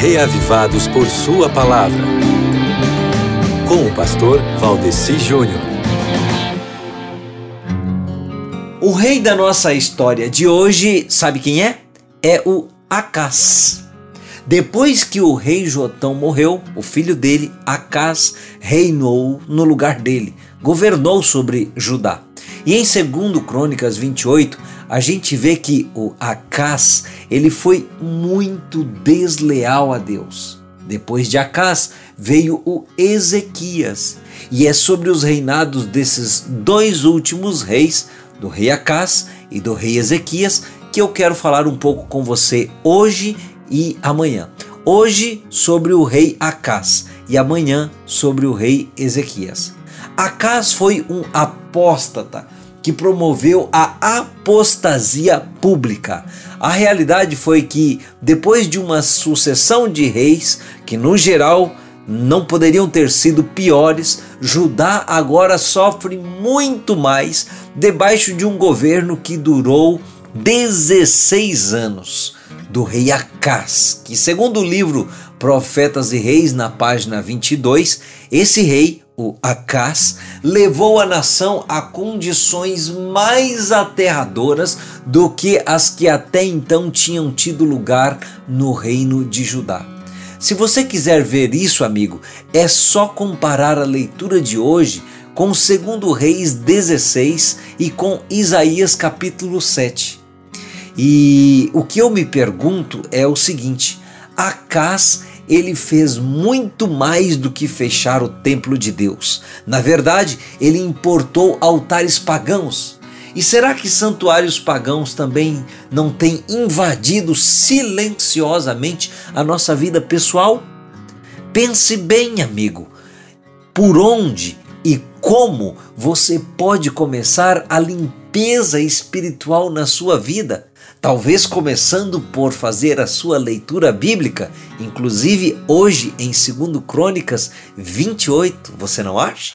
reavivados por Sua palavra. Com o pastor Valdeci Júnior. O rei da nossa história de hoje, sabe quem é? É o Acás. Depois que o rei Jotão morreu, o filho dele, Acás, reinou no lugar dele, governou sobre Judá. E em 2 Crônicas 28, a gente vê que o Acás, ele foi muito desleal a Deus. Depois de Acás veio o Ezequias, e é sobre os reinados desses dois últimos reis, do rei Acás e do rei Ezequias, que eu quero falar um pouco com você hoje e amanhã. Hoje sobre o rei Acás e amanhã sobre o rei Ezequias. Acás foi um apóstata que promoveu a apostasia pública. A realidade foi que, depois de uma sucessão de reis, que no geral não poderiam ter sido piores, Judá agora sofre muito mais debaixo de um governo que durou 16 anos do rei Acás, que segundo o livro Profetas e Reis, na página 22, esse rei, o Acás, levou a nação a condições mais aterradoras do que as que até então tinham tido lugar no reino de Judá. Se você quiser ver isso, amigo, é só comparar a leitura de hoje com 2 Reis 16 e com Isaías capítulo 7. E o que eu me pergunto é o seguinte: Acás ele fez muito mais do que fechar o templo de Deus. Na verdade, ele importou altares pagãos. E será que santuários pagãos também não têm invadido silenciosamente a nossa vida pessoal? Pense bem, amigo, por onde e como você pode começar a limpeza espiritual na sua vida? Talvez começando por fazer a sua leitura bíblica, inclusive hoje em 2 Crônicas 28, você não acha?